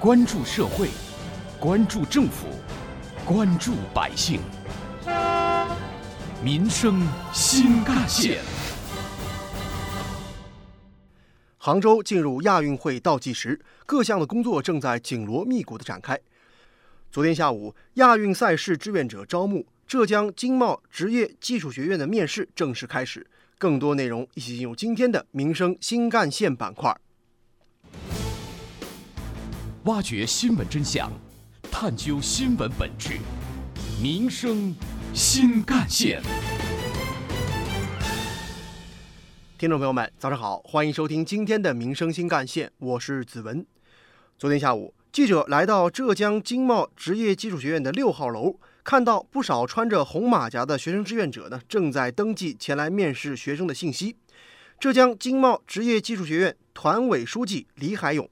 关注社会，关注政府，关注百姓，民生新干线。杭州进入亚运会倒计时，各项的工作正在紧锣密鼓的展开。昨天下午，亚运赛事志愿者招募，浙江经贸职业技术学院的面试正式开始。更多内容一起进入今天的民生新干线板块。挖掘新闻真相，探究新闻本质，民生新干线。听众朋友们，早上好，欢迎收听今天的民生新干线，我是子文。昨天下午，记者来到浙江经贸职业技术学院的六号楼。看到不少穿着红马甲的学生志愿者呢，正在登记前来面试学生的信息。浙江经贸职业技术学院团委书记李海勇，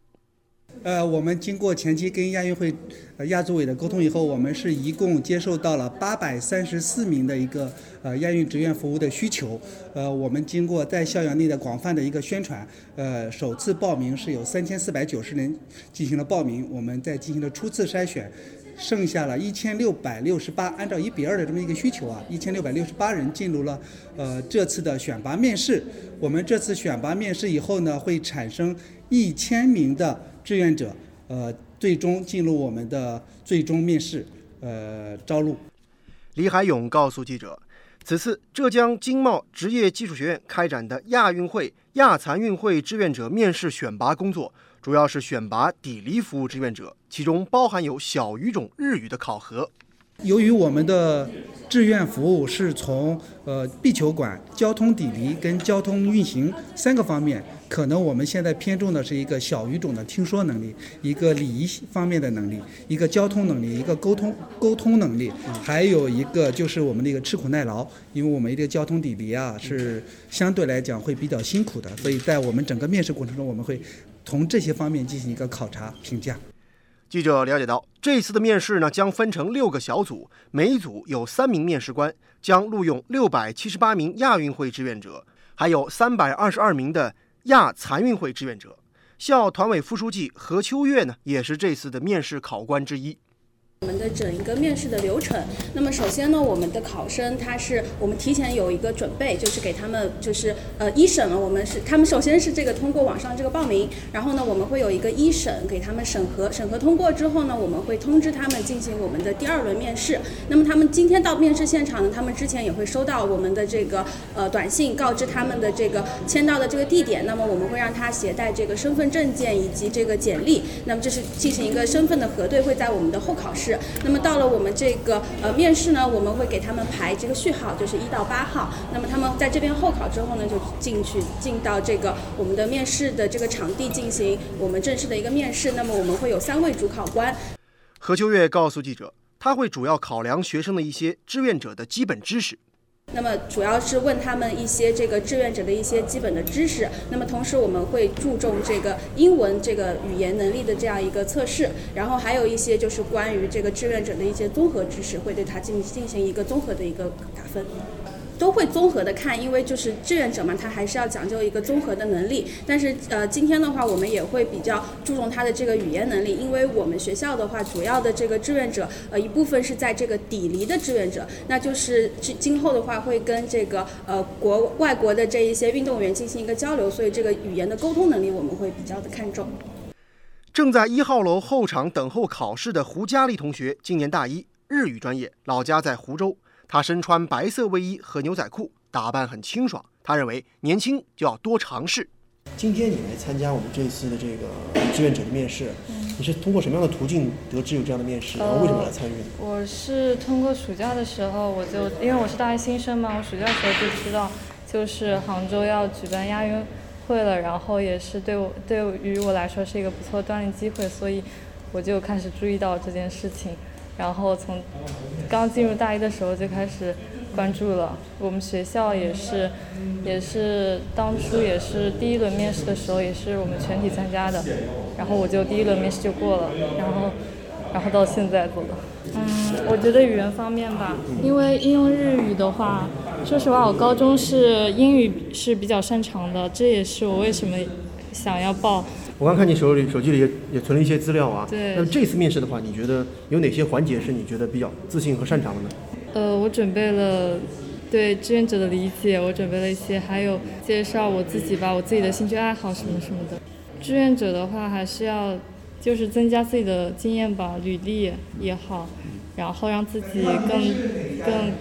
呃，我们经过前期跟亚运会呃亚组委的沟通以后，我们是一共接受到了八百三十四名的一个呃亚运志愿服务的需求。呃，我们经过在校园内的广泛的一个宣传，呃，首次报名是有三千四百九十人进行了报名，我们在进行了初次筛选。剩下了一千六百六十八，按照一比二的这么一个需求啊，一千六百六十八人进入了呃这次的选拔面试。我们这次选拔面试以后呢，会产生一千名的志愿者，呃，最终进入我们的最终面试呃招录。李海勇告诉记者，此次浙江经贸职业技术学院开展的亚运会、亚残运会志愿者面试选拔工作。主要是选拔砥砺服务志愿者，其中包含有小语种日语的考核。由于我们的志愿服务是从呃地球馆、交通砥砺跟交通运行三个方面，可能我们现在偏重的是一个小语种的听说能力，一个礼仪方面的能力，一个交通能力，一个沟通沟通能力，还有一个就是我们的一个吃苦耐劳，因为我们一个交通砥砺啊是相对来讲会比较辛苦的，所以在我们整个面试过程中，我们会。从这些方面进行一个考察评价。记者了解到，这次的面试呢将分成六个小组，每组有三名面试官，将录用六百七十八名亚运会志愿者，还有三百二十二名的亚残运会志愿者。校团委副书记何秋月呢，也是这次的面试考官之一。我们的整一个面试的流程，那么首先呢，我们的考生他是我们提前有一个准备，就是给他们就是呃一审了，我们是他们首先是这个通过网上这个报名，然后呢我们会有一个一审给他们审核，审核通过之后呢，我们会通知他们进行我们的第二轮面试。那么他们今天到面试现场呢，他们之前也会收到我们的这个呃短信，告知他们的这个签到的这个地点。那么我们会让他携带这个身份证件以及这个简历，那么这是进行一个身份的核对，会在我们的候考室那么到了我们这个呃面试呢，我们会给他们排这个序号，就是一到八号。那么他们在这边候考之后呢，就进去进到这个我们的面试的这个场地进行我们正式的一个面试。那么我们会有三位主考官。何秋月告诉记者，他会主要考量学生的一些志愿者的基本知识。那么主要是问他们一些这个志愿者的一些基本的知识。那么同时我们会注重这个英文这个语言能力的这样一个测试，然后还有一些就是关于这个志愿者的一些综合知识，会对他进进行一个综合的一个打分。都会综合的看，因为就是志愿者嘛，他还是要讲究一个综合的能力。但是呃，今天的话，我们也会比较注重他的这个语言能力，因为我们学校的话，主要的这个志愿者，呃，一部分是在这个砥砺的志愿者，那就是今今后的话会跟这个呃国外国的这一些运动员进行一个交流，所以这个语言的沟通能力我们会比较的看重。正在一号楼候场等候考试的胡佳丽同学，今年大一，日语专业，老家在湖州。他身穿白色卫衣和牛仔裤，打扮很清爽。他认为年轻就要多尝试。今天你来参加我们这次的这个志愿者的面试，你是通过什么样的途径得知有这样的面试？然后为什么来参与？我是通过暑假的时候，我就因为我是大一新生嘛，我暑假的时候就知道，就是杭州要举办亚运会了，然后也是对我对于我来说是一个不错锻炼机会，所以我就开始注意到这件事情。然后从刚进入大一的时候就开始关注了，我们学校也是，也是当初也是第一轮面试的时候也是我们全体参加的，然后我就第一轮面试就过了，然后，然后到现在做了。嗯，我觉得语言方面吧，因为应用日语的话，说实话我高中是英语是比较擅长的，这也是我为什么。想要报。我刚看你手里手机里也也存了一些资料啊。对。那么这次面试的话，你觉得有哪些环节是你觉得比较自信和擅长的呢？呃，我准备了对志愿者的理解，我准备了一些，还有介绍我自己吧，我自己的兴趣爱好什么什么的。志愿者的话，还是要就是增加自己的经验吧，履历也好，然后让自己更更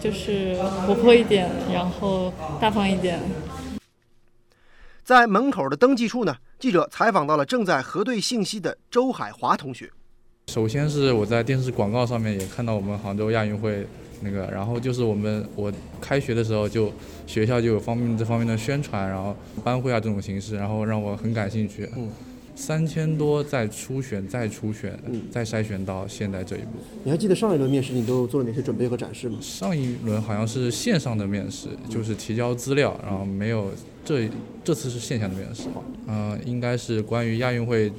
就是活泼一点，然后大方一点。在门口的登记处呢，记者采访到了正在核对信息的周海华同学。首先是我在电视广告上面也看到我们杭州亚运会那个，然后就是我们我开学的时候就学校就有方面这方面的宣传，然后班会啊这种形式，然后让我很感兴趣。嗯。三千多再初选再初选，再筛选到现在这一步。你还记得上一轮面试你都做了哪些准备和展示吗？上一轮好像是线上的面试，就是提交资料，然后没有这这次是线下的面试。嗯，应该是关于亚运会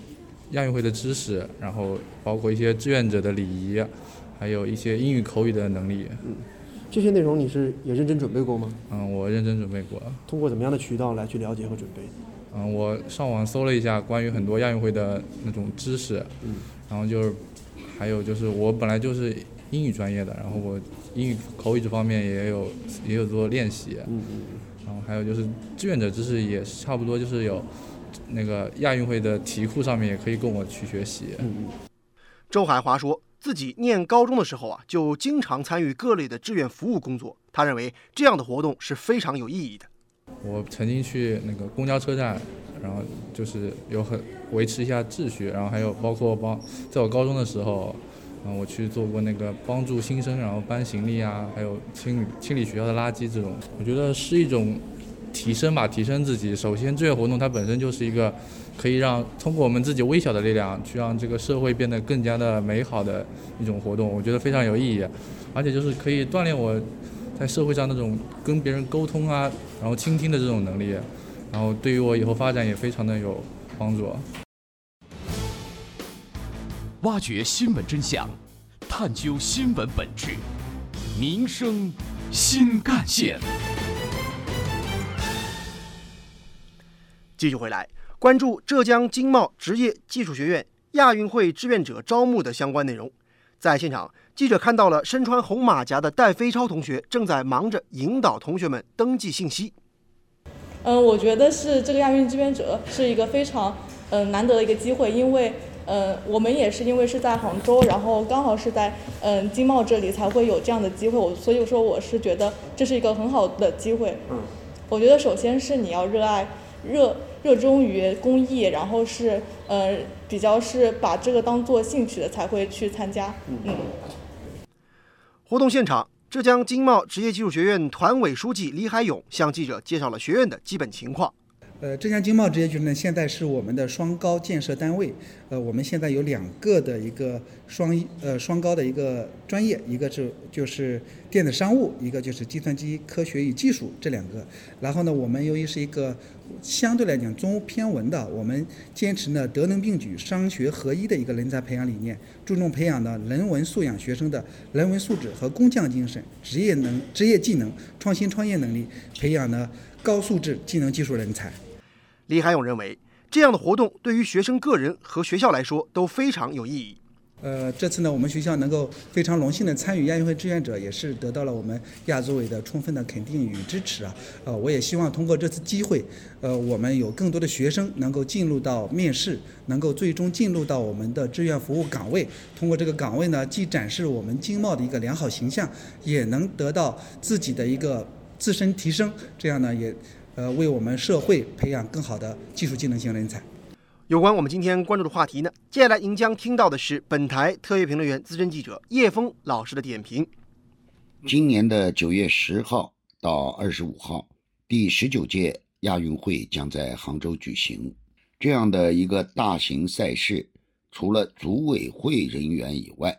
亚运会的知识，然后包括一些志愿者的礼仪，还有一些英语口语的能力。嗯，这些内容你是也认真准备过吗？嗯，我认真准备过。通过怎么样的渠道来去了解和准备？嗯，我上网搜了一下关于很多亚运会的那种知识，嗯，然后就是还有就是我本来就是英语专业的，然后我英语口语这方面也有也有做练习，嗯嗯，然后还有就是志愿者知识也是差不多，就是有那个亚运会的题库上面也可以供我去学习。周海华说自己念高中的时候啊，就经常参与各类的志愿服务工作，他认为这样的活动是非常有意义的。我曾经去那个公交车站，然后就是有很维持一下秩序，然后还有包括帮在我高中的时候，然后我去做过那个帮助新生，然后搬行李啊，还有清理清理学校的垃圾这种，我觉得是一种提升吧，提升自己。首先，志愿活动它本身就是一个可以让通过我们自己微小的力量去让这个社会变得更加的美好的一种活动，我觉得非常有意义，而且就是可以锻炼我。在社会上那种跟别人沟通啊，然后倾听的这种能力，然后对于我以后发展也非常的有帮助。挖掘新闻真相，探究新闻本质，民生新干线。继续回来，关注浙江经贸职业技术学院亚运会志愿者招募的相关内容，在现场。记者看到了身穿红马甲的戴飞超同学正在忙着引导同学们登记信息。嗯，我觉得是这个亚运志愿者是一个非常嗯难得的一个机会，因为嗯我们也是因为是在杭州，然后刚好是在嗯经贸这里才会有这样的机会，我所以说我是觉得这是一个很好的机会。嗯，我觉得首先是你要热爱热热衷于公益，然后是呃比较是把这个当做兴趣的才会去参加。嗯。活动现场，浙江经贸职业技术学院团委书记李海勇向记者介绍了学院的基本情况。呃，浙江经贸职业学院，现在是我们的双高建设单位。呃，我们现在有两个的一个双呃双高的一个专业，一个是就是电子商务，一个就是计算机科学与技术这两个。然后呢，我们由于是一个相对来讲中偏文的，我们坚持呢德能并举、商学合一的一个人才培养理念，注重培养呢人文素养学生的人文素质和工匠精神、职业能职业技能、创新创业能力，培养呢高素质技能技术人才。李海勇认为。这样的活动对于学生个人和学校来说都非常有意义。呃，这次呢，我们学校能够非常荣幸的参与亚运会志愿者，也是得到了我们亚组委的充分的肯定与支持啊。呃，我也希望通过这次机会，呃，我们有更多的学生能够进入到面试，能够最终进入到我们的志愿服务岗位。通过这个岗位呢，既展示我们经贸的一个良好形象，也能得到自己的一个自身提升。这样呢，也。呃，为我们社会培养更好的技术技能型人才。有关我们今天关注的话题呢，接下来您将听到的是本台特约评论员、资深记者叶峰老师的点评。今年的九月十号到二十五号，第十九届亚运会将在杭州举行。这样的一个大型赛事，除了组委会人员以外，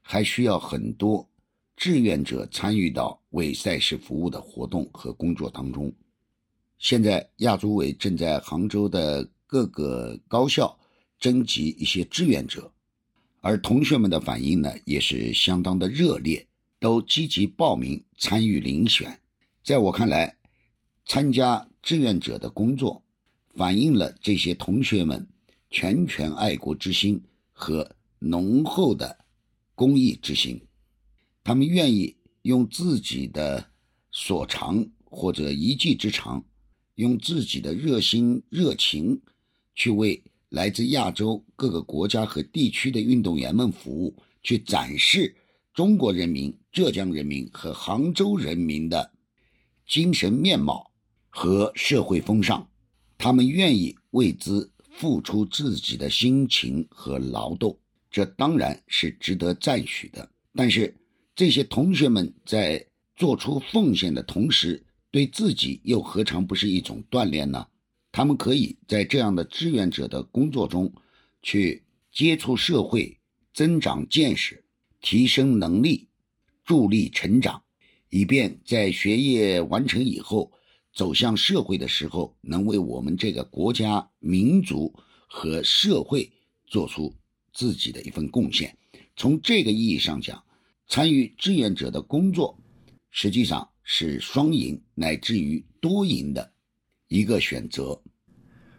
还需要很多。志愿者参与到为赛事服务的活动和工作当中。现在亚组委正在杭州的各个高校征集一些志愿者，而同学们的反应呢也是相当的热烈，都积极报名参与遴选。在我看来，参加志愿者的工作反映了这些同学们拳拳爱国之心和浓厚的公益之心。他们愿意用自己的所长或者一技之长，用自己的热心热情，去为来自亚洲各个国家和地区的运动员们服务，去展示中国人民、浙江人民和杭州人民的精神面貌和社会风尚。他们愿意为之付出自己的辛勤和劳动，这当然是值得赞许的。但是，这些同学们在做出奉献的同时，对自己又何尝不是一种锻炼呢？他们可以在这样的志愿者的工作中，去接触社会，增长见识，提升能力，助力成长，以便在学业完成以后。走向社会的时候，能为我们这个国家、民族和社会做出自己的一份贡献。从这个意义上讲，参与志愿者的工作，实际上是双赢乃至于多赢的一个选择。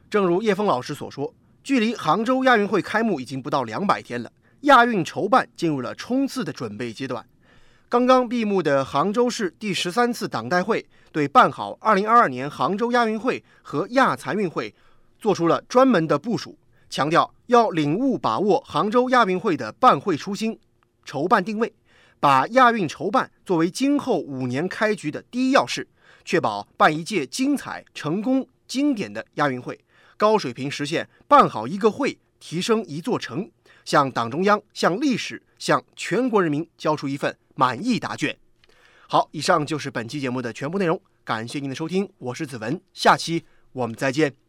正如叶峰老师所说，距离杭州亚运会开幕已经不到两百天了，亚运筹办进入了冲刺的准备阶段。刚刚闭幕的杭州市第十三次党代会对办好2022年杭州亚运会和亚残运会做出了专门的部署，强调要领悟把握杭州亚运会的办会初心、筹办定位，把亚运筹办作为今后五年开局的第一要事，确保办一届精彩、成功、经典的亚运会，高水平实现办好一个会，提升一座城，向党中央、向历史、向全国人民交出一份。满意答卷。好，以上就是本期节目的全部内容，感谢您的收听，我是子文，下期我们再见。